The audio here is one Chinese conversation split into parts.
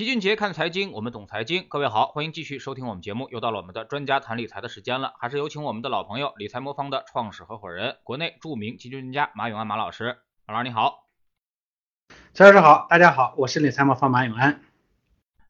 齐俊杰看财经，我们懂财经。各位好，欢迎继续收听我们节目。又到了我们的专家谈理财的时间了，还是有请我们的老朋友理财魔方的创始合伙人，国内著名基金专家马永安马老师。马老师你好，陈老师好，大家好，我是理财魔方马永安。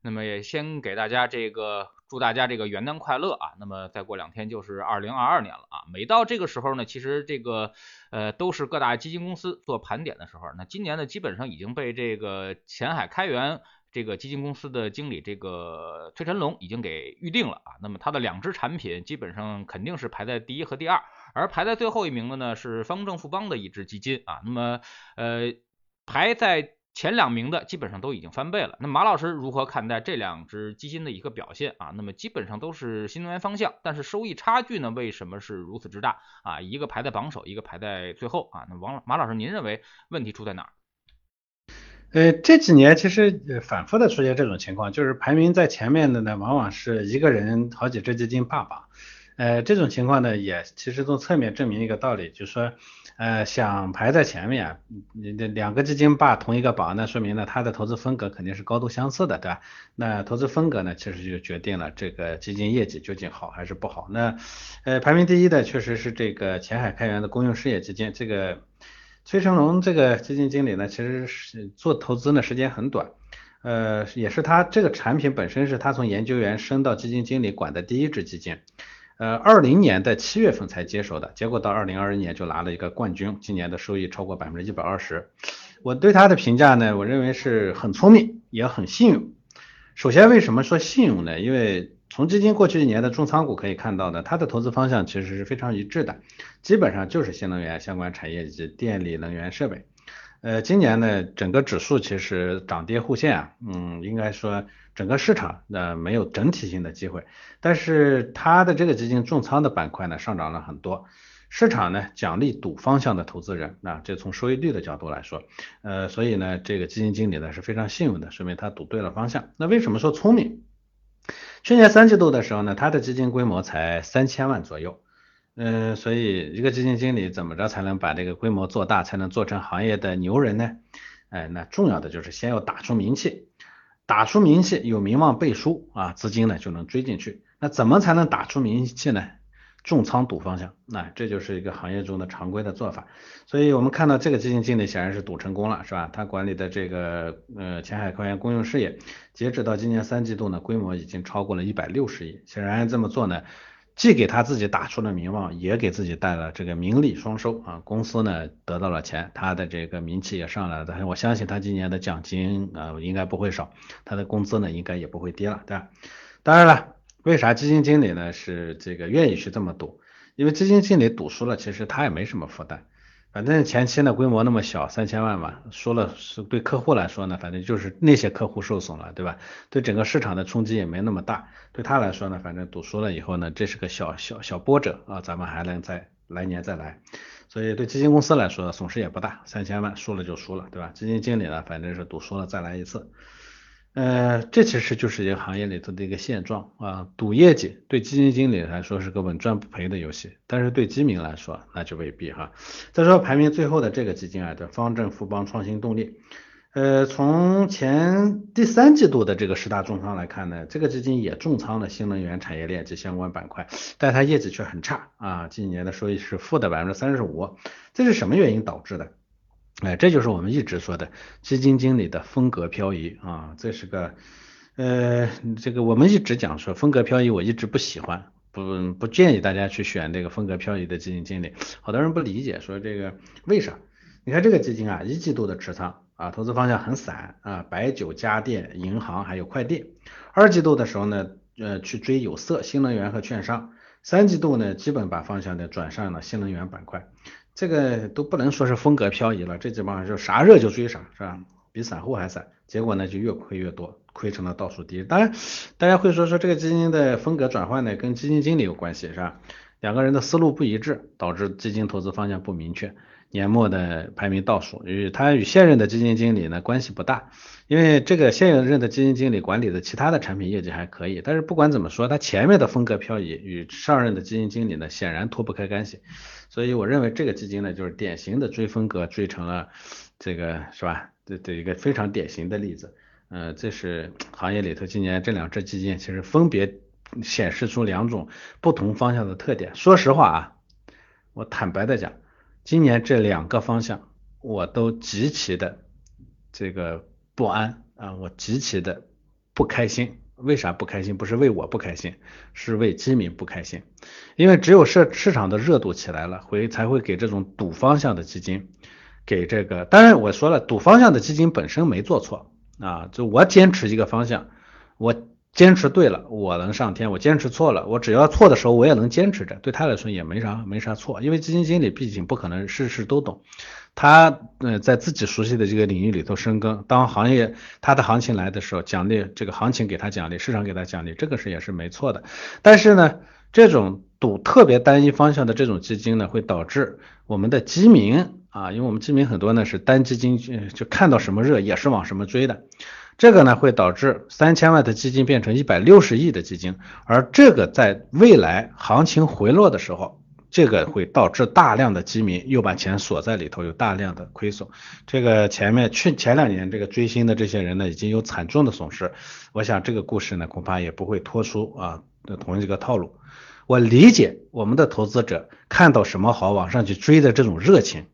那么也先给大家这个祝大家这个元旦快乐啊。那么再过两天就是二零二二年了啊。每到这个时候呢，其实这个呃都是各大基金公司做盘点的时候。那今年呢，基本上已经被这个前海开源。这个基金公司的经理这个崔晨龙已经给预定了啊，那么他的两只产品基本上肯定是排在第一和第二，而排在最后一名的呢是方正富邦的一只基金啊，那么呃排在前两名的基本上都已经翻倍了。那马老师如何看待这两只基金的一个表现啊？那么基本上都是新能源方向，但是收益差距呢为什么是如此之大啊？一个排在榜首，一个排在最后啊？那王马老师您认为问题出在哪儿？呃，这几年其实反复的出现这种情况，就是排名在前面的呢，往往是一个人好几只基金霸榜。呃，这种情况呢，也其实从侧面证明一个道理，就是说，呃，想排在前面，你两个基金霸同一个榜，那说明呢，它的投资风格肯定是高度相似的，对吧？那投资风格呢，其实就决定了这个基金业绩究竟好还是不好。那，呃，排名第一的确实是这个前海开源的公用事业基金，这个。崔成龙这个基金经理呢，其实是做投资呢时间很短，呃，也是他这个产品本身是他从研究员升到基金经理管的第一支基金，呃，二零年的七月份才接手的，结果到二零二一年就拿了一个冠军，今年的收益超过百分之一百二十。我对他的评价呢，我认为是很聪明，也很信用。首先为什么说信用呢？因为从基金过去一年的重仓股可以看到呢，它的投资方向其实是非常一致的，基本上就是新能源相关产业以及电力能源设备。呃，今年呢，整个指数其实涨跌互现啊，嗯，应该说整个市场呃没有整体性的机会，但是它的这个基金重仓的板块呢上涨了很多，市场呢奖励赌方向的投资人，那这从收益率的角度来说，呃，所以呢这个基金经理呢是非常幸运的，说明他赌对了方向。那为什么说聪明？去年三季度的时候呢，它的基金规模才三千万左右，嗯，所以一个基金经理怎么着才能把这个规模做大，才能做成行业的牛人呢？哎，那重要的就是先要打出名气，打出名气有名望背书啊，资金呢就能追进去。那怎么才能打出名气呢？重仓赌方向，那这就是一个行业中的常规的做法。所以我们看到这个基金经理显然是赌成功了，是吧？他管理的这个呃前海开源公用事业，截止到今年三季度呢，规模已经超过了一百六十亿。显然这么做呢，既给他自己打出了名望，也给自己带了这个名利双收啊。公司呢得到了钱，他的这个名气也上来了。但是我相信他今年的奖金啊应该不会少，他的工资呢应该也不会低了，对吧？当然了。为啥基金经理呢是这个愿意去这么赌？因为基金经理赌输了，其实他也没什么负担，反正前期呢规模那么小，三千万嘛，输了是对客户来说呢，反正就是那些客户受损了，对吧？对整个市场的冲击也没那么大，对他来说呢，反正赌输了以后呢，这是个小小小波折啊，咱们还能再来年再来，所以对基金公司来说损失也不大，三千万输了就输了，对吧？基金经理呢，反正是赌输了再来一次。呃，这其实就是一个行业里头的一个现状啊，赌业绩对基金经理来说是个稳赚不赔的游戏，但是对基民来说那就未必哈。再说排名最后的这个基金啊，叫方正富邦创新动力，呃，从前第三季度的这个十大重仓来看呢，这个基金也重仓了新能源产业链及相关板块，但它业绩却很差啊，今年的收益是负的百分之三十五，这是什么原因导致的？哎，这就是我们一直说的基金经理的风格漂移啊，这是个呃，这个我们一直讲说风格漂移，我一直不喜欢，不不建议大家去选这个风格漂移的基金经理。好多人不理解，说这个为啥？你看这个基金啊，一季度的持仓啊，投资方向很散啊，白酒、家电、银行还有快递。二季度的时候呢，呃，去追有色、新能源和券商。三季度呢，基本把方向呢转向了新能源板块。这个都不能说是风格漂移了，这基本上就啥热就追啥，是吧？比散户还散，结果呢就越亏越多，亏成了倒数第一。当然，大家会说说这个基金的风格转换呢，跟基金经理有关系，是吧？两个人的思路不一致，导致基金投资方向不明确。年末的排名倒数，与他与现任的基金经理呢关系不大，因为这个现任的基金经理管理的其他的产品业绩还可以，但是不管怎么说，他前面的风格漂移与上任的基金经理呢显然脱不开干系，所以我认为这个基金呢就是典型的追风格追成了这个是吧？这这一个非常典型的例子。呃，这是行业里头今年这两只基金其实分别显示出两种不同方向的特点。说实话啊，我坦白的讲，今年这两个方向我都极其的这个不安啊，我极其的不开心。为啥不开心？不是为我不开心，是为基民不开心。因为只有市市场的热度起来了，会才会给这种赌方向的基金，给这个。当然我说了，赌方向的基金本身没做错啊，就我坚持一个方向，我坚持对了，我能上天；我坚持错了，我只要错的时候我也能坚持着，对他来说也没啥没啥错。因为基金经理毕竟不可能事事都懂。他呃在自己熟悉的这个领域里头深耕，当行业他的行情来的时候，奖励这个行情给他奖励，市场给他奖励，这个是也是没错的。但是呢，这种赌特别单一方向的这种基金呢，会导致我们的基民啊，因为我们基民很多呢是单基金，就看到什么热也是往什么追的，这个呢会导致三千万的基金变成一百六十亿的基金，而这个在未来行情回落的时候。这个会导致大量的基民又把钱锁在里头，有大量的亏损。这个前面去前两年这个追星的这些人呢，已经有惨重的损失。我想这个故事呢，恐怕也不会脱出啊的同一个套路。我理解我们的投资者看到什么好往上去追的这种热情，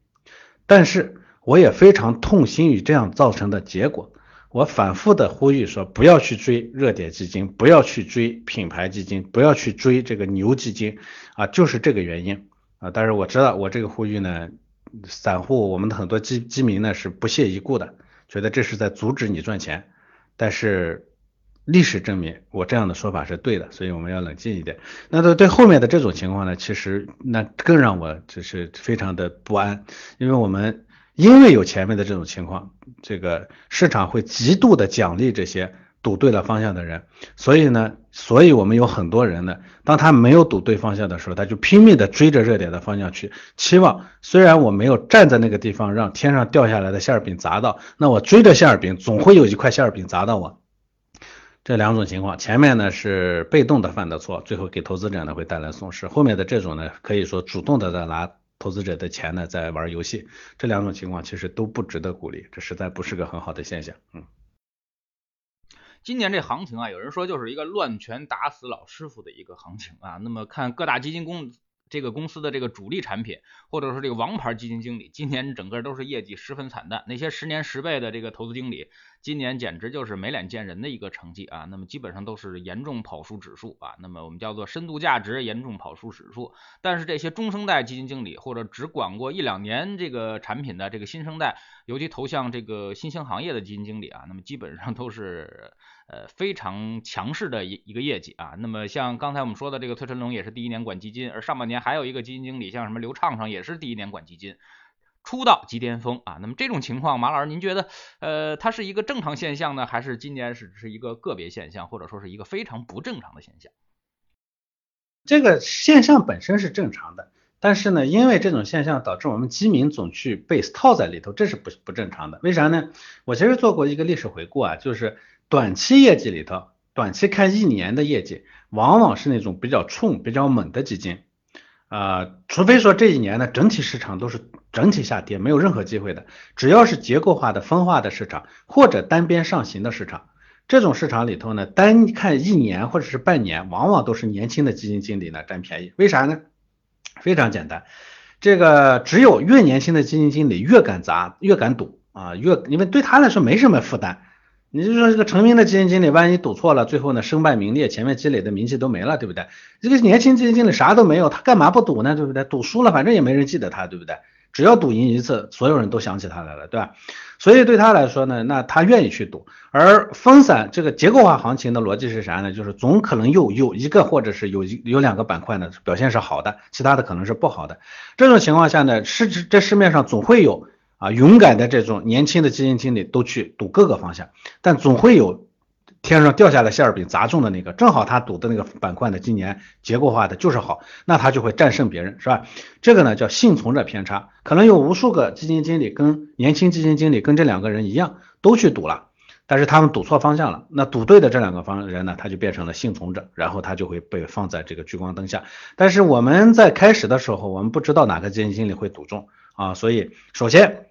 但是我也非常痛心于这样造成的结果。我反复的呼吁说，不要去追热点基金，不要去追品牌基金，不要去追这个牛基金啊，就是这个原因啊。但是我知道我这个呼吁呢，散户我们的很多基基民呢是不屑一顾的，觉得这是在阻止你赚钱。但是历史证明我这样的说法是对的，所以我们要冷静一点。那对对后面的这种情况呢，其实那更让我就是非常的不安，因为我们。因为有前面的这种情况，这个市场会极度的奖励这些赌对了方向的人，所以呢，所以我们有很多人呢，当他没有赌对方向的时候，他就拼命的追着热点的方向去，期望虽然我没有站在那个地方让天上掉下来的馅儿饼砸到，那我追着馅儿饼总会有一块馅儿饼砸到我。这两种情况，前面呢是被动的犯的错，最后给投资者呢会带来损失，后面的这种呢可以说主动的在拿。投资者的钱呢，在玩游戏，这两种情况其实都不值得鼓励，这实在不是个很好的现象。嗯，今年这行情啊，有人说就是一个乱拳打死老师傅的一个行情啊。那么看各大基金公。这个公司的这个主力产品，或者说这个王牌基金经理，今年整个都是业绩十分惨淡。那些十年十倍的这个投资经理，今年简直就是没脸见人的一个成绩啊！那么基本上都是严重跑输指数啊。那么我们叫做深度价值严重跑输指数。但是这些中生代基金经理，或者只管过一两年这个产品的这个新生代，尤其投向这个新兴行业的基金经理啊，那么基本上都是。呃，非常强势的一一个业绩啊。那么像刚才我们说的这个崔晨龙也是第一年管基金，而上半年还有一个基金经理，像什么刘畅畅也是第一年管基金，出道即巅峰啊。那么这种情况，马老师您觉得，呃，它是一个正常现象呢，还是今年是是一个个别现象，或者说是一个非常不正常的现象？这个现象本身是正常的，但是呢，因为这种现象导致我们基民总去被套在里头，这是不不正常的。为啥呢？我其实做过一个历史回顾啊，就是。短期业绩里头，短期看一年的业绩，往往是那种比较冲、比较猛的基金，啊，除非说这一年呢整体市场都是整体下跌，没有任何机会的，只要是结构化的分化的市场或者单边上行的市场，这种市场里头呢，单看一年或者是半年，往往都是年轻的基金经理呢占便宜，为啥呢？非常简单，这个只有越年轻的基金经理越敢砸，越敢赌啊，越因为对他来说没什么负担。你就说这个成名的基金经理，万一赌错了，最后呢身败名裂，前面积累的名气都没了，对不对？这个年轻基金经理啥都没有，他干嘛不赌呢？对不对？赌输了，反正也没人记得他，对不对？只要赌赢一次，所有人都想起他来了，对吧？所以对他来说呢，那他愿意去赌。而分散这个结构化行情的逻辑是啥呢？就是总可能有有一个或者是有一有两个板块呢表现是好的，其他的可能是不好的。这种情况下呢，市值这市面上总会有。啊，勇敢的这种年轻的基金经理都去赌各个方向，但总会有天上掉下来馅儿饼砸中的那个，正好他赌的那个板块的，今年结构化的就是好，那他就会战胜别人，是吧？这个呢叫幸存者偏差，可能有无数个基金经理跟年轻基金经理跟这两个人一样都去赌了，但是他们赌错方向了，那赌对的这两个方人呢，他就变成了幸存者，然后他就会被放在这个聚光灯下。但是我们在开始的时候，我们不知道哪个基金经理会赌中啊，所以首先。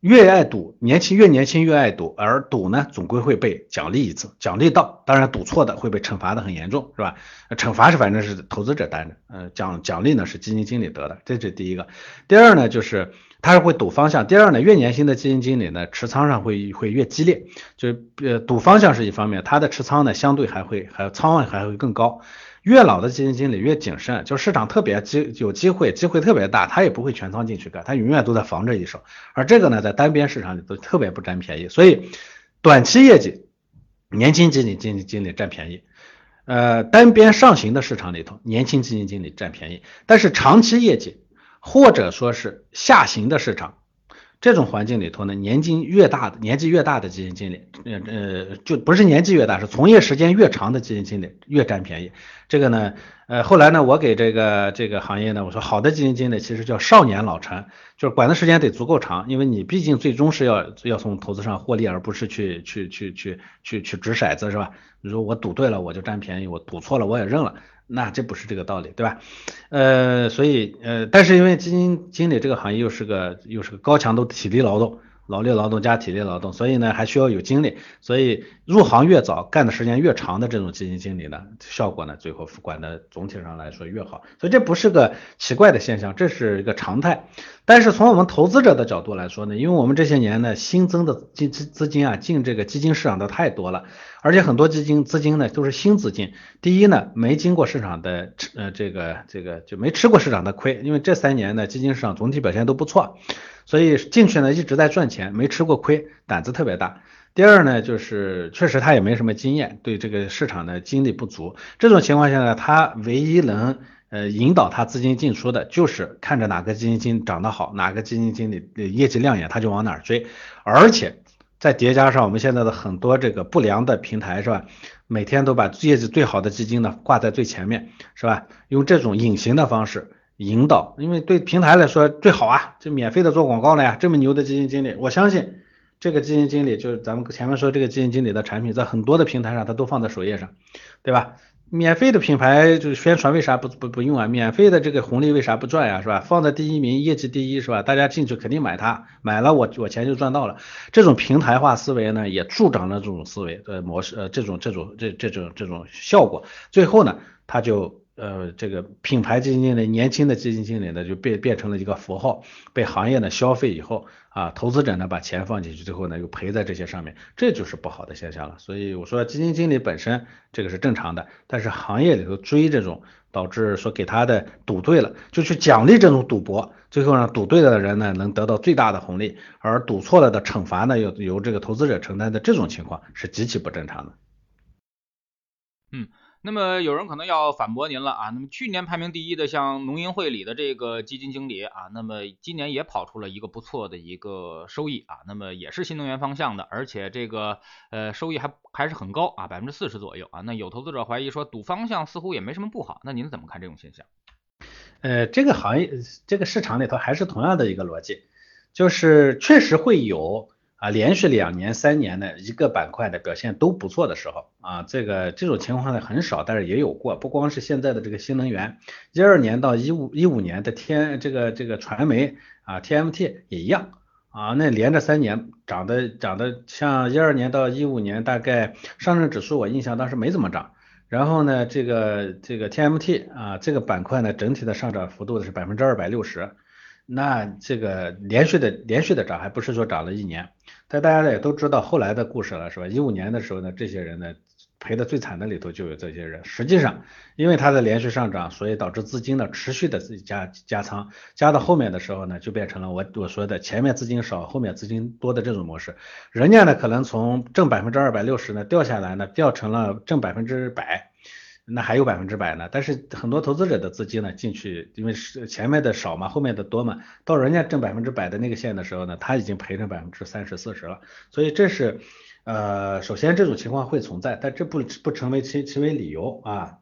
越爱赌，年轻越年轻越爱赌，而赌呢总归会被奖励一次，奖励到，当然赌错的会被惩罚的很严重，是吧？惩罚是反正是投资者担着，呃，奖奖励呢是基金经理得的，这是第一个。第二呢就是他是会赌方向，第二呢越年轻的基金经理呢持仓上会会越激烈，就是呃赌方向是一方面，他的持仓呢相对还会还仓位还会更高。越老的基金经理越谨慎，就市场特别机有机会，机会特别大，他也不会全仓进去干，他永远都在防着一手。而这个呢，在单边市场里都特别不占便宜，所以短期业绩，年轻基金经理经理占便宜。呃，单边上行的市场里头，年轻基金经理占便宜。但是长期业绩或者说是下行的市场。这种环境里头呢，年纪越大的年纪越大的基金经理，呃呃，就不是年纪越大，是从业时间越长的基金经理越占便宜。这个呢，呃，后来呢，我给这个这个行业呢，我说好的基金经理其实叫少年老成，就是管的时间得足够长，因为你毕竟最终是要要从投资上获利，而不是去去去去去去掷骰子，是吧？你说我赌对了我就占便宜，我赌错了我也认了。那这不是这个道理，对吧？呃，所以呃，但是因为基金经理这个行业又是个又是个高强度体力劳动。劳力劳动加体力劳动，所以呢还需要有精力，所以入行越早，干的时间越长的这种基金经理呢，效果呢最后管的总体上来说越好，所以这不是个奇怪的现象，这是一个常态。但是从我们投资者的角度来说呢，因为我们这些年呢新增的资资资金啊进这个基金市场的太多了，而且很多基金资金呢都是新资金，第一呢没经过市场的呃这个这个就没吃过市场的亏，因为这三年呢基金市场总体表现都不错。所以进去呢一直在赚钱，没吃过亏，胆子特别大。第二呢，就是确实他也没什么经验，对这个市场的精力不足。这种情况下呢，他唯一能呃引导他资金进出的，就是看着哪个基金经理涨得好，哪个基金经理业绩亮眼，他就往哪儿追。而且再叠加上我们现在的很多这个不良的平台是吧？每天都把业绩最好的基金呢挂在最前面是吧？用这种隐形的方式。引导，因为对平台来说最好啊，就免费的做广告了呀。这么牛的基金经理，我相信这个基金经理就是咱们前面说这个基金经理的产品，在很多的平台上他都放在首页上，对吧？免费的品牌就是宣传，为啥不不不用啊？免费的这个红利为啥不赚呀？是吧？放在第一名，业绩第一是吧？大家进去肯定买它，买了我我钱就赚到了。这种平台化思维呢，也助长了这种思维的模式，呃，这种这种这这种这种效果。最后呢，他就。呃，这个品牌基金经理，年轻的基金经理呢，就变变成了一个符号，被行业呢消费以后啊，投资者呢把钱放进去，最后呢又赔在这些上面，这就是不好的现象了。所以我说基金经理本身这个是正常的，但是行业里头追这种，导致说给他的赌对了，就去奖励这种赌博，最后让赌对了的人呢能得到最大的红利，而赌错了的惩罚呢由由这个投资者承担的这种情况是极其不正常的。嗯。那么有人可能要反驳您了啊，那么去年排名第一的像农银汇里的这个基金经理啊，那么今年也跑出了一个不错的一个收益啊，那么也是新能源方向的，而且这个呃收益还还是很高啊，百分之四十左右啊。那有投资者怀疑说赌方向似乎也没什么不好，那您怎么看这种现象？呃，这个行业这个市场里头还是同样的一个逻辑，就是确实会有。啊，连续两年、三年的一个板块的表现都不错的时候啊，这个这种情况呢很少，但是也有过。不光是现在的这个新能源，一二年到一五一五年的天这个这个传媒啊，TMT 也一样啊，那连着三年涨的涨的，像一二年到一五年，大概上证指数我印象当时没怎么涨，然后呢，这个这个 TMT 啊这个板块呢整体的上涨幅度是百分之二百六十。那这个连续的连续的涨，还不是说涨了一年，但大家也都知道后来的故事了，是吧？一五年的时候呢，这些人呢赔的最惨的里头就有这些人。实际上，因为它的连续上涨，所以导致资金呢持续的自己加加仓，加到后面的时候呢，就变成了我我说的前面资金少，后面资金多的这种模式。人家呢可能从正百分之二百六十呢掉下来呢，掉成了正百分之百。那还有百分之百呢，但是很多投资者的资金呢进去，因为是前面的少嘛，后面的多嘛，到人家挣百分之百的那个线的时候呢，他已经赔成百分之三十四十了，所以这是呃，首先这种情况会存在，但这不不成为其其为理由啊。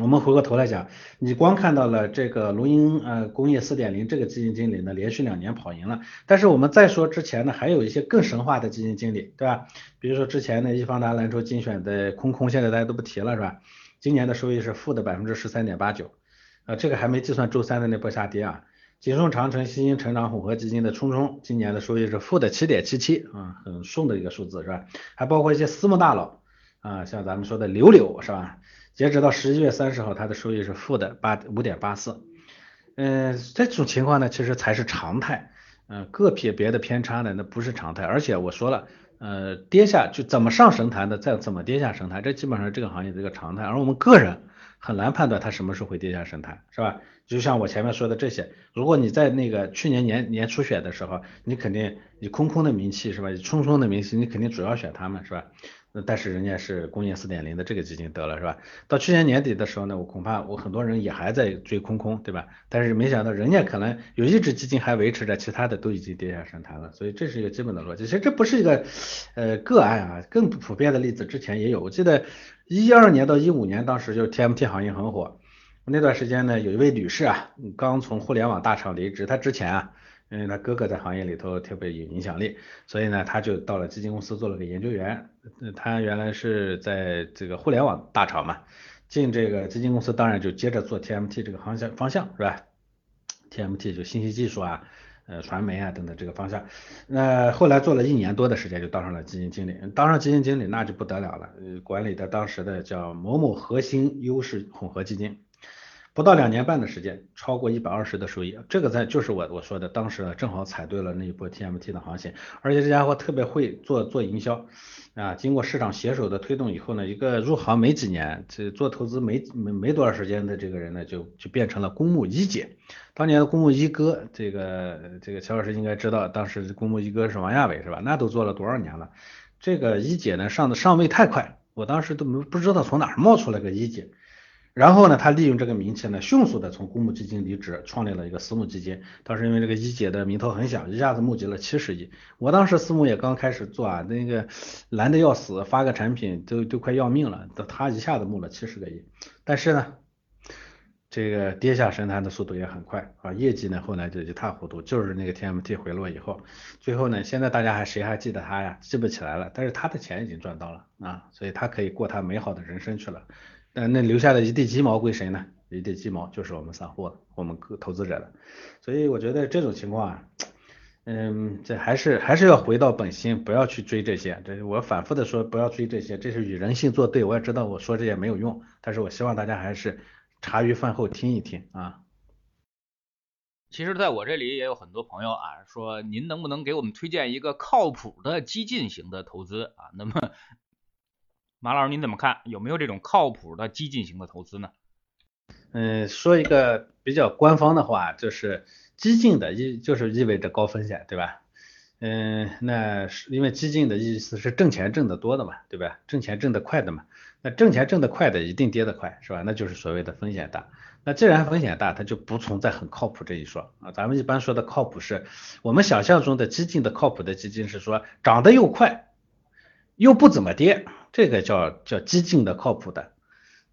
我们回过头来讲，你光看到了这个龙鹰呃工业四点零这个基金经理呢连续两年跑赢了，但是我们再说之前呢还有一些更神话的基金经理，对吧？比如说之前的易方达蓝筹精选的空空，现在大家都不提了，是吧？今年的收益是负的百分之十三点八九，呃，这个还没计算周三的那波下跌啊，锦顺长城新兴成长混合基金的冲冲，今年的收益是负的七点七七啊，很顺的一个数字是吧？还包括一些私募大佬啊，像咱们说的柳柳是吧？截止到十一月三十号，它的收益是负的八五点八四。嗯，这种情况呢，其实才是常态。嗯，个别别的偏差呢，那不是常态。而且我说了，呃，跌下就怎么上神坛的，再怎么跌下神坛，这基本上这个行业的一个常态。而我们个人很难判断它什么时候会跌下神坛，是吧？就像我前面说的这些，如果你在那个去年年年初选的时候，你肯定你空空的名气是吧？冲冲的名气，你肯定主要选他们是吧？那但是人家是工业四点零的这个基金得了是吧？到去年年底的时候呢，我恐怕我很多人也还在追空空对吧？但是没想到人家可能有一只基金还维持着，其他的都已经跌下神坛了，所以这是一个基本的逻辑。其实这不是一个呃个案啊，更普遍的例子之前也有，我记得一二年到一五年当时就 TMT 行业很火。那段时间呢，有一位女士啊，刚从互联网大厂离职，她之前啊，因为他哥哥在行业里头特别有影响力，所以呢，他就到了基金公司做了个研究员。他原来是在这个互联网大厂嘛，进这个基金公司，当然就接着做 TMT 这个方向方向是吧？TMT 就信息技术啊，呃，传媒啊等等这个方向。那后来做了一年多的时间，就当上了基金经理。当上基金经理那就不得了了，管理的当时的叫某某核心优势混合基金。不到两年半的时间，超过一百二十的收益，这个在就是我我说的，当时正好踩对了那一波 TMT 的行情，而且这家伙特别会做做营销啊，经过市场携手的推动以后呢，一个入行没几年，这做投资没没没多少时间的这个人呢，就就变成了公募一姐。当年的公募一哥，这个这个乔老师应该知道，当时公募一哥是王亚伟是吧？那都做了多少年了？这个一姐呢上的上位太快，我当时都没不知道从哪冒出来个一姐。然后呢，他利用这个名气呢，迅速的从公募基金离职，创立了一个私募基金。当时因为这个一姐的名头很响，一下子募集了七十亿。我当时私募也刚开始做啊，那个难的要死，发个产品都都快要命了，他一下子募了七十个亿。但是呢，这个跌下神坛的速度也很快啊，业绩呢后来就一塌糊涂，就是那个 TMT 回落以后，最后呢，现在大家还谁还记得他呀？记不起来了。但是他的钱已经赚到了啊，所以他可以过他美好的人生去了。但那留下的一地鸡毛归谁呢？一地鸡毛就是我们散户了，我们投资者的。所以我觉得这种情况啊，嗯，这还是还是要回到本心，不要去追这些。这我反复的说，不要追这些，这是与人性作对。我也知道我说这些没有用，但是我希望大家还是茶余饭后听一听啊。其实，在我这里也有很多朋友啊，说您能不能给我们推荐一个靠谱的激进型的投资啊？那么。马老师，您怎么看？有没有这种靠谱的激进型的投资呢？嗯，说一个比较官方的话，就是激进的意就是意味着高风险，对吧？嗯，那是因为激进的意思是挣钱挣得多的嘛，对吧？挣钱挣得快的嘛。那挣钱挣得快的一定跌得快，是吧？那就是所谓的风险大。那既然风险大，它就不存在很靠谱这一说啊。咱们一般说的靠谱是，我们想象中的激进的靠谱的基金是说涨得又快，又不怎么跌。这个叫叫激进的靠谱的，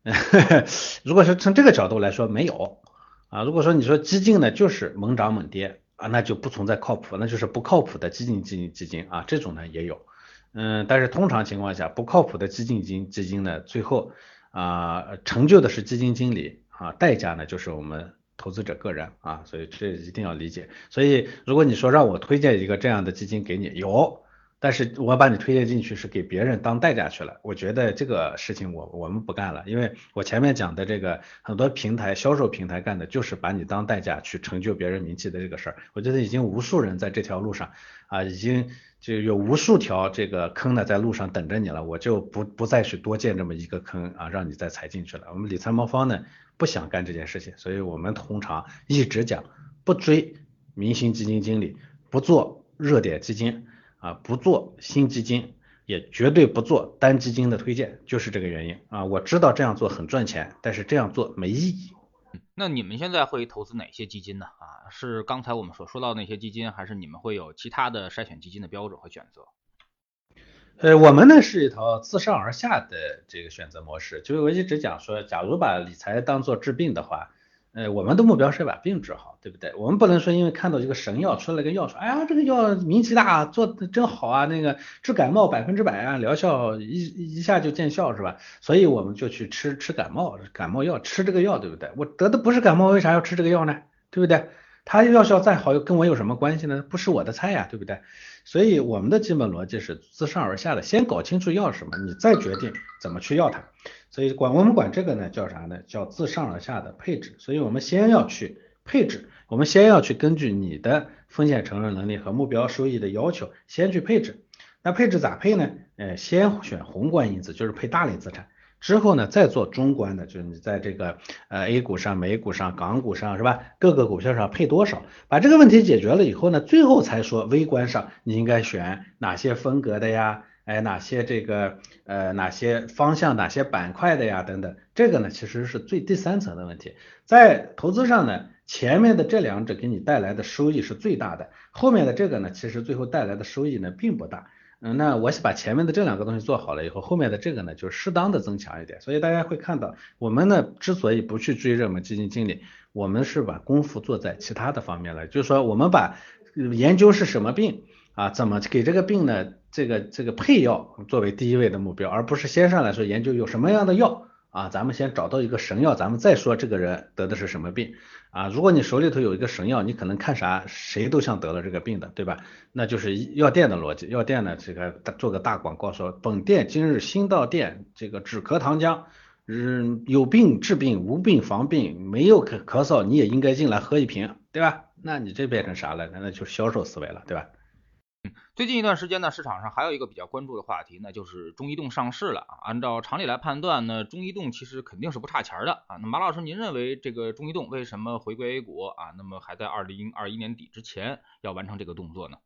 如果是从这个角度来说没有啊，如果说你说激进的就是猛涨猛跌啊，那就不存在靠谱，那就是不靠谱的激进基金基金啊，这种呢也有，嗯，但是通常情况下不靠谱的激进基基金呢，最后啊成就的是基金经理啊，代价呢就是我们投资者个人啊，所以这一定要理解。所以如果你说让我推荐一个这样的基金给你，有。但是我把你推荐进去是给别人当代价去了，我觉得这个事情我我们不干了，因为我前面讲的这个很多平台销售平台干的就是把你当代价去成就别人名气的这个事儿，我觉得已经无数人在这条路上啊，已经就有无数条这个坑呢在路上等着你了，我就不不再去多建这么一个坑啊，让你再踩进去了。我们理财魔方呢不想干这件事情，所以我们通常一直讲不追明星基金经理，不做热点基金。啊，不做新基金，也绝对不做单基金的推荐，就是这个原因啊。我知道这样做很赚钱，但是这样做没意义。那你们现在会投资哪些基金呢？啊，是刚才我们所说到那些基金，还是你们会有其他的筛选基金的标准和选择？呃，我们呢是一套自上而下的这个选择模式，就是我一直讲说，假如把理财当做治病的话。呃，我们的目标是把病治好，对不对？我们不能说因为看到一个神药出了个药，说哎呀这个药名气大，做的真好啊，那个治感冒百分之百啊，疗效一一下就见效是吧？所以我们就去吃吃感冒感冒药，吃这个药对不对？我得的不是感冒，为啥要吃这个药呢？对不对？它药效再好，又跟我有什么关系呢？不是我的菜呀，对不对？所以我们的基本逻辑是自上而下的，先搞清楚要什么，你再决定怎么去要它。所以管我们管这个呢叫啥呢？叫自上而下的配置。所以我们先要去配置，我们先要去根据你的风险承受能力和目标收益的要求，先去配置。那配置咋配呢？呃，先选宏观因子，就是配大类资产。之后呢，再做中观的，就是你在这个呃 A 股上、美股上、港股上是吧？各个股票上配多少？把这个问题解决了以后呢，最后才说微观上你应该选哪些风格的呀？哎，哪些这个呃哪些方向、哪些板块的呀？等等，这个呢其实是最第三层的问题。在投资上呢，前面的这两者给你带来的收益是最大的，后面的这个呢，其实最后带来的收益呢并不大。嗯，那我是把前面的这两个东西做好了以后，后面的这个呢，就适当的增强一点。所以大家会看到，我们呢之所以不去追热门基金经理，我们是把功夫做在其他的方面了。就是说，我们把研究是什么病啊，怎么给这个病呢，这个这个配药作为第一位的目标，而不是先上来说研究有什么样的药啊，咱们先找到一个神药，咱们再说这个人得的是什么病。啊，如果你手里头有一个神药，你可能看啥谁都像得了这个病的，对吧？那就是药店的逻辑，药店呢这个做个大广告说，本店今日新到店，这个止咳糖浆，嗯，有病治病，无病防病，没有咳咳嗽你也应该进来喝一瓶，对吧？那你这变成啥了？那那就是销售思维了，对吧？最近一段时间呢，市场上还有一个比较关注的话题，那就是中移动上市了。按照常理来判断呢，中移动其实肯定是不差钱的啊。那马老师，您认为这个中移动为什么回归 A 股啊？那么还在二零二一年底之前要完成这个动作呢？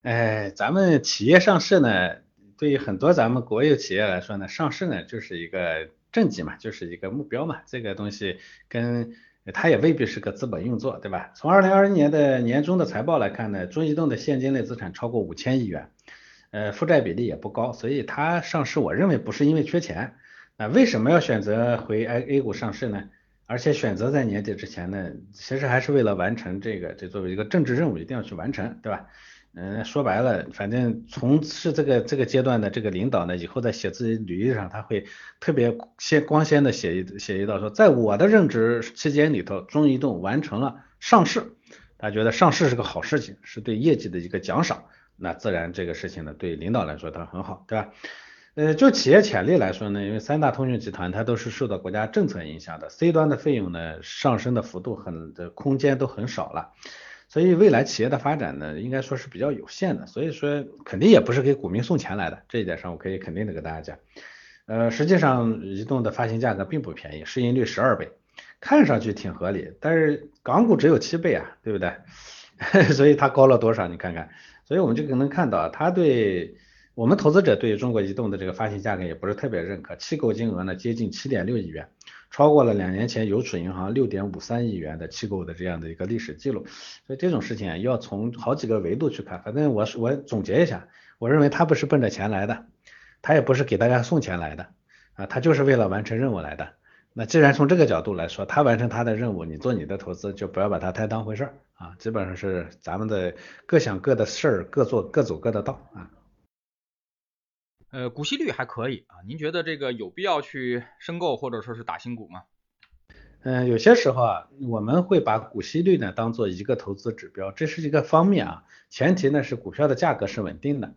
哎，咱们企业上市呢，对于很多咱们国有企业来说呢，上市呢就是一个政绩嘛，就是一个目标嘛。这个东西跟它也未必是个资本运作，对吧？从二零二一年的年终的财报来看呢，中移动的现金类资产超过五千亿元，呃，负债比例也不高，所以它上市，我认为不是因为缺钱。那为什么要选择回 A A 股上市呢？而且选择在年底之前呢，其实还是为了完成这个，这作为一个政治任务，一定要去完成，对吧？嗯，说白了，反正从事这个这个阶段的这个领导呢，以后在写自己履历上，他会特别先光鲜的写一写一道说，在我的任职期间里头，中移动完成了上市，他觉得上市是个好事情，是对业绩的一个奖赏，那自然这个事情呢，对领导来说它很好，对吧？呃，就企业潜力来说呢，因为三大通讯集团它都是受到国家政策影响的，C 端的费用呢上升的幅度很的空间都很少了。所以未来企业的发展呢，应该说是比较有限的，所以说肯定也不是给股民送钱来的，这一点上我可以肯定的跟大家讲。呃，实际上移动的发行价格并不便宜，市盈率十二倍，看上去挺合理，但是港股只有七倍啊，对不对？所以它高了多少？你看看，所以我们就能看到，它对我们投资者对中国移动的这个发行价格也不是特别认可，弃购金额呢接近七点六亿元。超过了两年前邮储银行六点五三亿元的弃购的这样的一个历史记录，所以这种事情，要从好几个维度去看。反正我我总结一下，我认为他不是奔着钱来的，他也不是给大家送钱来的啊，他就是为了完成任务来的。那既然从这个角度来说，他完成他的任务，你做你的投资就不要把它太当回事儿啊，基本上是咱们的各想各的事儿，各做各走各的道啊。呃，股息率还可以啊，您觉得这个有必要去申购或者说是打新股吗？嗯，有些时候啊，我们会把股息率呢当做一个投资指标，这是一个方面啊，前提呢是股票的价格是稳定的，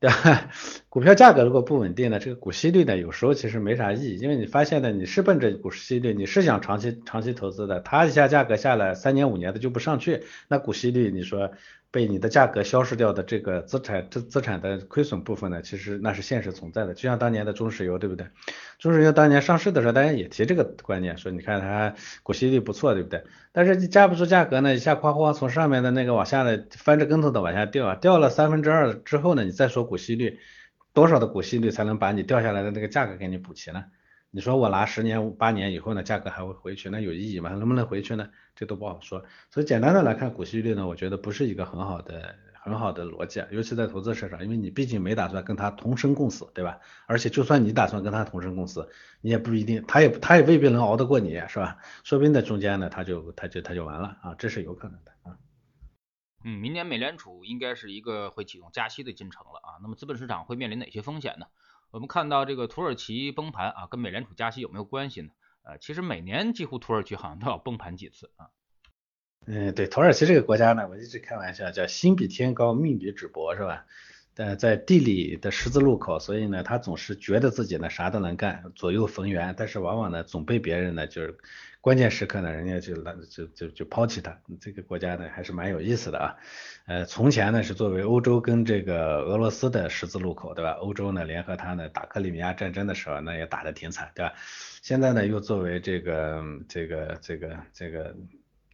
对吧？股票价格如果不稳定呢，这个股息率呢有时候其实没啥意义，因为你发现呢，你是奔着股息率，你是想长期长期投资的，它一下价格下来三年五年的就不上去，那股息率你说。被你的价格消失掉的这个资产资资产的亏损部分呢，其实那是现实存在的，就像当年的中石油，对不对？中石油当年上市的时候，大家也提这个观念，说你看它股息率不错，对不对？但是你加不出价格呢，一下哐哐从上面的那个往下的翻着跟头的往下掉啊，掉了三分之二之后呢，你再说股息率多少的股息率才能把你掉下来的那个价格给你补齐呢？你说我拿十年八年以后呢，价格还会回去，那有意义吗？能不能回去呢？这都不好说。所以简单的来看，股息率呢，我觉得不是一个很好的很好的逻辑，尤其在投资市场，因为你毕竟没打算跟他同生共死，对吧？而且就算你打算跟他同生共死，你也不一定，他也他也未必能熬得过你，是吧？说不定在中间呢，他就他就他就完了啊，这是有可能的啊。嗯，明年美联储应该是一个会启动加息的进程了啊，那么资本市场会面临哪些风险呢？我们看到这个土耳其崩盘啊，跟美联储加息有没有关系呢？呃，其实每年几乎土耳其好像都要崩盘几次啊。嗯，对，土耳其这个国家呢，我一直开玩笑叫心比天高，命比纸薄，是吧？但在地理的十字路口，所以呢，他总是觉得自己呢啥都能干，左右逢源，但是往往呢总被别人呢就是关键时刻呢，人家就来就就就抛弃他。这个国家呢还是蛮有意思的啊。呃，从前呢是作为欧洲跟这个俄罗斯的十字路口，对吧？欧洲呢联合他呢打克里米亚战争的时候，那也打得挺惨，对吧？现在呢又作为这个这个这个这个。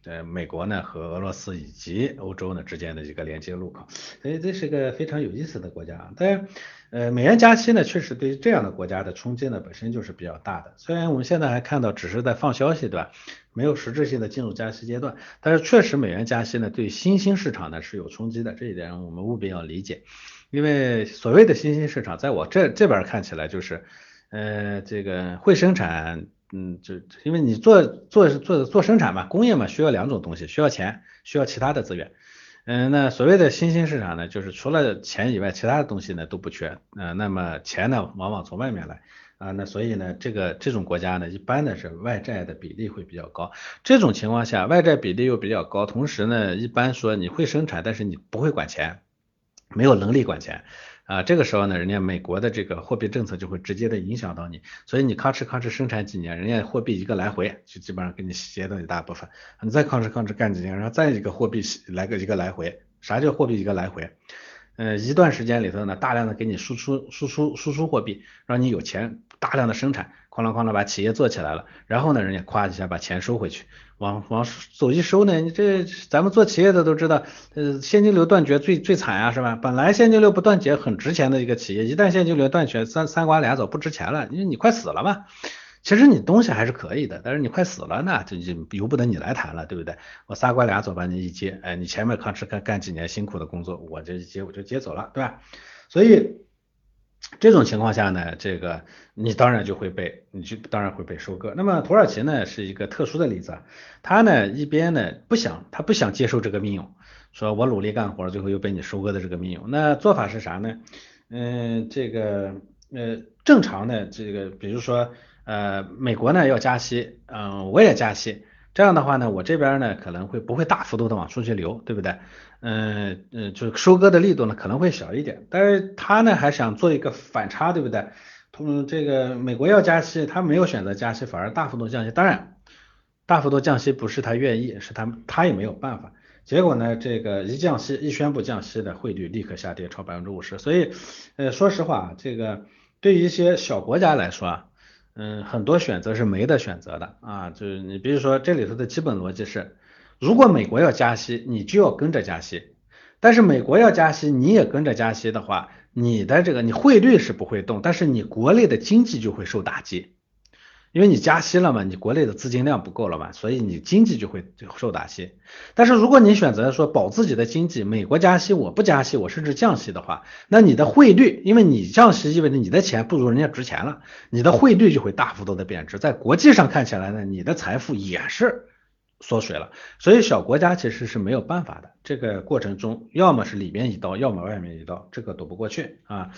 呃，美国呢和俄罗斯以及欧洲呢之间的一个连接路口，所以这是个非常有意思的国家。但是，呃，美元加息呢，确实对于这样的国家的冲击呢本身就是比较大的。虽然我们现在还看到只是在放消息，对吧？没有实质性的进入加息阶段，但是确实美元加息呢对新兴市场呢是有冲击的，这一点我们务必要理解。因为所谓的新兴市场，在我这这边看起来就是，呃，这个会生产。嗯，就因为你做做做做生产嘛，工业嘛，需要两种东西，需要钱，需要其他的资源。嗯，那所谓的新兴市场呢，就是除了钱以外，其他的东西呢都不缺。嗯，那么钱呢，往往从外面来啊，那所以呢，这个这种国家呢，一般的是外债的比例会比较高。这种情况下，外债比例又比较高，同时呢，一般说你会生产，但是你不会管钱，没有能力管钱。啊，这个时候呢，人家美国的这个货币政策就会直接的影响到你，所以你吭哧吭哧生产几年，人家货币一个来回就基本上给你携动一大部分，你再吭哧吭哧干几年，然后再一个货币来个一个来回，啥叫货币一个来回？嗯，一段时间里头呢，大量的给你输出输出输出货币，让你有钱大量的生产，哐啷哐啷把企业做起来了，然后呢，人家夸一下把钱收回去。往往走一收呢，你这咱们做企业的都知道，呃，现金流断绝最最惨啊，是吧？本来现金流不断绝很值钱的一个企业，一旦现金流断绝，三三瓜俩枣不值钱了，因为你快死了嘛。其实你东西还是可以的，但是你快死了那就就由不得你来谈了，对不对？我仨瓜俩枣把你一接，哎，你前面吭哧干干几年辛苦的工作，我这一接我就接走了，对吧？所以。这种情况下呢，这个你当然就会被，你就当然会被收割。那么土耳其呢是一个特殊的例子，他呢一边呢不想，他不想接受这个命运，说我努力干活，最后又被你收割的这个命运。那做法是啥呢？嗯，这个呃正常的这个，比如说呃美国呢要加息，嗯我也加息。这样的话呢，我这边呢可能会不会大幅度的往出去流，对不对？嗯嗯，就是收割的力度呢可能会小一点，但是他呢还想做一个反差，对不对？同，这个美国要加息，他没有选择加息，反而大幅度降息。当然，大幅度降息不是他愿意，是他他也没有办法。结果呢，这个一降息，一宣布降息的汇率立刻下跌超百分之五十。所以，呃，说实话，这个对于一些小国家来说啊。嗯，很多选择是没得选择的啊，就是你比如说这里头的基本逻辑是，如果美国要加息，你就要跟着加息，但是美国要加息，你也跟着加息的话，你的这个你汇率是不会动，但是你国内的经济就会受打击。因为你加息了嘛，你国内的资金量不够了嘛，所以你经济就会受打击。但是如果你选择说保自己的经济，美国加息我不加息，我甚至降息的话，那你的汇率，因为你降息意味着你的钱不如人家值钱了，你的汇率就会大幅度的贬值，在国际上看起来呢，你的财富也是缩水了。所以小国家其实是没有办法的，这个过程中要么是里面一刀，要么外面一刀，这个躲不过去啊。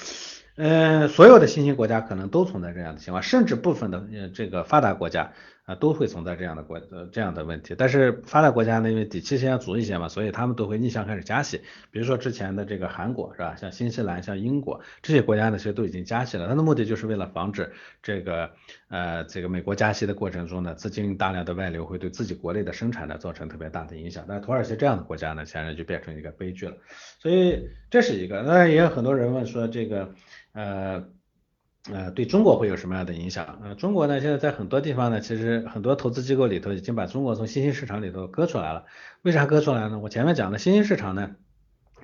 嗯，所有的新兴国家可能都存在这样的情况，甚至部分的呃这个发达国家啊都会存在这样的国呃这样的问题。但是发达国家呢，因为底气先要足一些嘛，所以他们都会逆向开始加息。比如说之前的这个韩国是吧，像新西兰、像英国这些国家呢，其实都已经加息了。它的目的就是为了防止这个呃这个美国加息的过程中呢，资金大量的外流会对自己国内的生产呢造成特别大的影响。但土耳其这样的国家呢，显然就变成一个悲剧了。所以这是一个。那也有很多人问说这个。呃呃，对中国会有什么样的影响？呃，中国呢，现在在很多地方呢，其实很多投资机构里头已经把中国从新兴市场里头割出来了。为啥割出来呢？我前面讲的新兴市场呢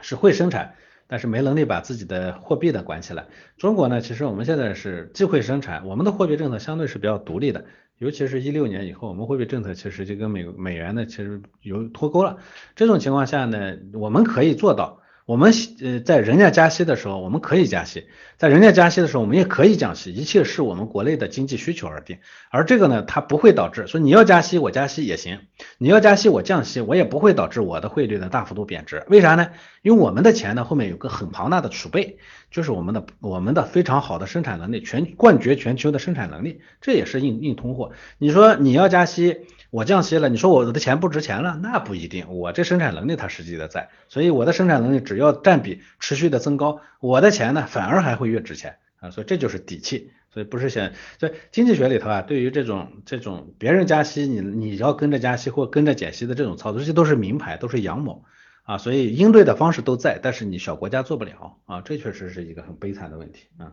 是会生产，但是没能力把自己的货币的管起来。中国呢，其实我们现在是既会生产，我们的货币政策相对是比较独立的，尤其是一六年以后，我们货币政策其实就跟美美元呢其实有脱钩了。这种情况下呢，我们可以做到。我们呃在人家加息的时候，我们可以加息；在人家加息的时候，我们也可以降息，一切视我们国内的经济需求而定。而这个呢，它不会导致说你要加息我加息也行，你要加息我降息，我也不会导致我的汇率的大幅度贬值。为啥呢？因为我们的钱呢后面有个很庞大的储备，就是我们的我们的非常好的生产能力，全冠绝全球的生产能力，这也是硬硬通货。你说你要加息？我降息了，你说我的钱不值钱了？那不一定，我这生产能力它实际的在，所以我的生产能力只要占比持续的增高，我的钱呢反而还会越值钱啊，所以这就是底气。所以不是想，所以经济学里头啊，对于这种这种别人加息，你你要跟着加息或跟着减息的这种操作，这些都是名牌，都是阳谋啊，所以应对的方式都在，但是你小国家做不了啊，这确实是一个很悲惨的问题啊。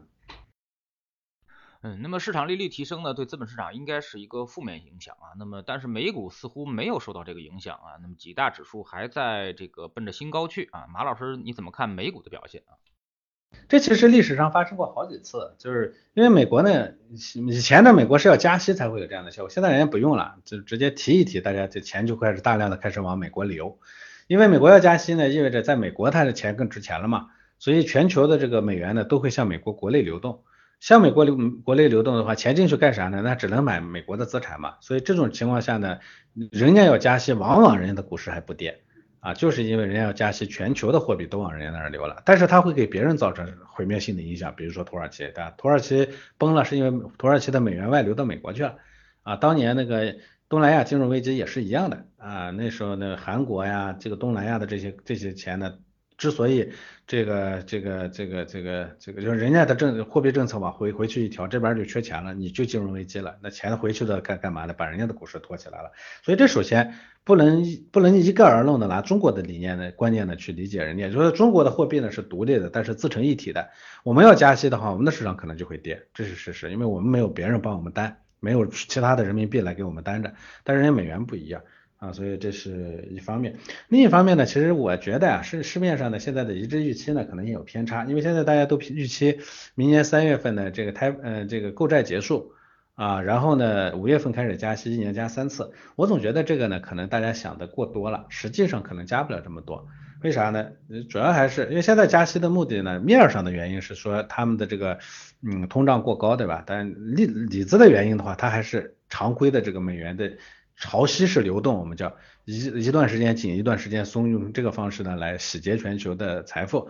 嗯，那么市场利率提升呢，对资本市场应该是一个负面影响啊。那么，但是美股似乎没有受到这个影响啊。那么几大指数还在这个奔着新高去啊。马老师，你怎么看美股的表现啊？这其实历史上发生过好几次，就是因为美国呢，以前的美国是要加息才会有这样的效果，现在人家不用了，就直接提一提，大家这钱就开始大量的开始往美国流。因为美国要加息呢，意味着在美国它的钱更值钱了嘛，所以全球的这个美元呢都会向美国国内流动。向美国流国内流动的话，钱进去干啥呢？那只能买美国的资产嘛。所以这种情况下呢，人家要加息，往往人家的股市还不跌啊，就是因为人家要加息，全球的货币都往人家那儿流了。但是它会给别人造成毁灭性的影响，比如说土耳其，对吧？土耳其崩了，是因为土耳其的美元外流到美国去了啊。当年那个东南亚金融危机也是一样的啊，那时候呢，韩国呀，这个东南亚的这些这些钱呢。之所以这个这个这个这个这个就是人家的政货币政策往回回去一调，这边就缺钱了，你就金融危机了，那钱回去的干干嘛呢？把人家的股市托起来了。所以这首先不能不能一概而论的拿中国的理念呢观念呢去理解人家，就是中国的货币呢是独立的，但是自成一体的。我们要加息的话，我们的市场可能就会跌，这是事实，因为我们没有别人帮我们担，没有其他的人民币来给我们担着，但是人家美元不一样。啊，所以这是一方面，另一方面呢，其实我觉得啊，是市面上的现在的一致预期呢，可能也有偏差，因为现在大家都预期明年三月份的这个胎呃这个购债结束啊，然后呢五月份开始加息，一年加三次，我总觉得这个呢，可能大家想的过多了，实际上可能加不了这么多，为啥呢？主要还是因为现在加息的目的呢，面上的原因是说他们的这个嗯通胀过高，对吧？但里里子的原因的话，它还是常规的这个美元的。潮汐式流动，我们叫一一段时间紧，一段时间松，用这个方式呢来洗劫全球的财富。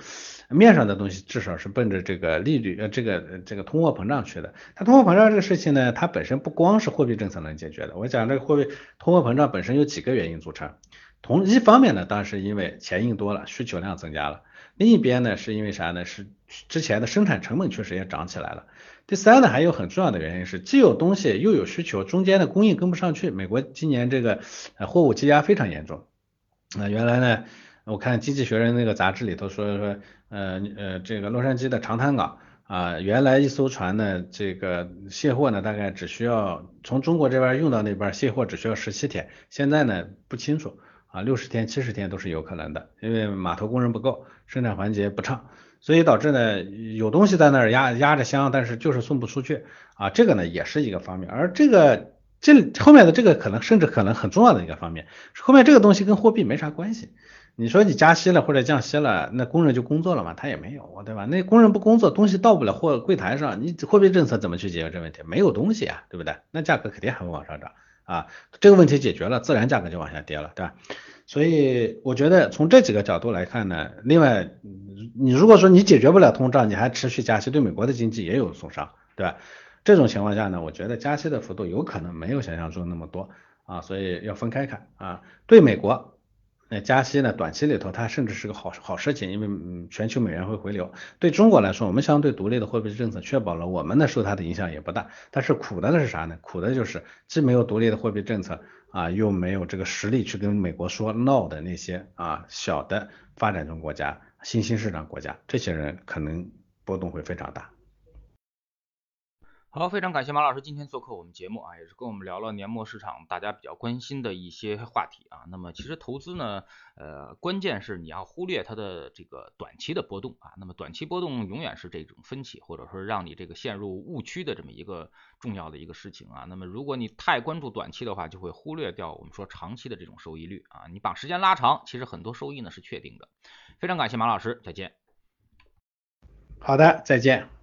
面上的东西至少是奔着这个利率，呃，这个这个通货膨胀去的。它通货膨胀这个事情呢，它本身不光是货币政策能解决的。我讲这个货币通货膨胀本身有几个原因组成。同一方面呢，当然是因为钱印多了，需求量增加了。另一边呢，是因为啥呢？是之前的生产成本确实也涨起来了。第三呢，还有很重要的原因是，既有东西又有需求，中间的供应跟不上去。美国今年这个货物积压非常严重。那原来呢，我看《经济学人》那个杂志里头说说，呃呃，这个洛杉矶的长滩港啊，原来一艘船呢，这个卸货呢，大概只需要从中国这边用到那边卸货只需要十七天，现在呢不清楚啊，六十天、七十天都是有可能的，因为码头工人不够，生产环节不畅。所以导致呢，有东西在那儿压压着箱，但是就是送不出去啊，这个呢也是一个方面。而这个这后面的这个可能甚至可能很重要的一个方面，后面这个东西跟货币没啥关系。你说你加息了或者降息了，那工人就工作了嘛？他也没有，对吧？那工人不工作，东西到不了货柜台上，你货币政策怎么去解决这问题？没有东西啊，对不对？那价格肯定还会往上涨啊。这个问题解决了，自然价格就往下跌了，对吧？所以我觉得从这几个角度来看呢，另外，你如果说你解决不了通胀，你还持续加息，对美国的经济也有损伤，对吧？这种情况下呢，我觉得加息的幅度有可能没有想象中那么多啊，所以要分开看啊。对美国。那加息呢？短期里头它甚至是个好好事情，因为嗯全球美元会回流。对中国来说，我们相对独立的货币政策确保了我们呢受它的影响也不大。但是苦的是啥呢？苦的就是既没有独立的货币政策啊，又没有这个实力去跟美国说 no 的那些啊小的发展中国家、新兴市场国家，这些人可能波动会非常大。好，非常感谢马老师今天做客我们节目啊，也是跟我们聊了年末市场大家比较关心的一些话题啊。那么其实投资呢，呃，关键是你要忽略它的这个短期的波动啊。那么短期波动永远是这种分歧，或者说让你这个陷入误区的这么一个重要的一个事情啊。那么如果你太关注短期的话，就会忽略掉我们说长期的这种收益率啊。你把时间拉长，其实很多收益呢是确定的。非常感谢马老师，再见。好的，再见。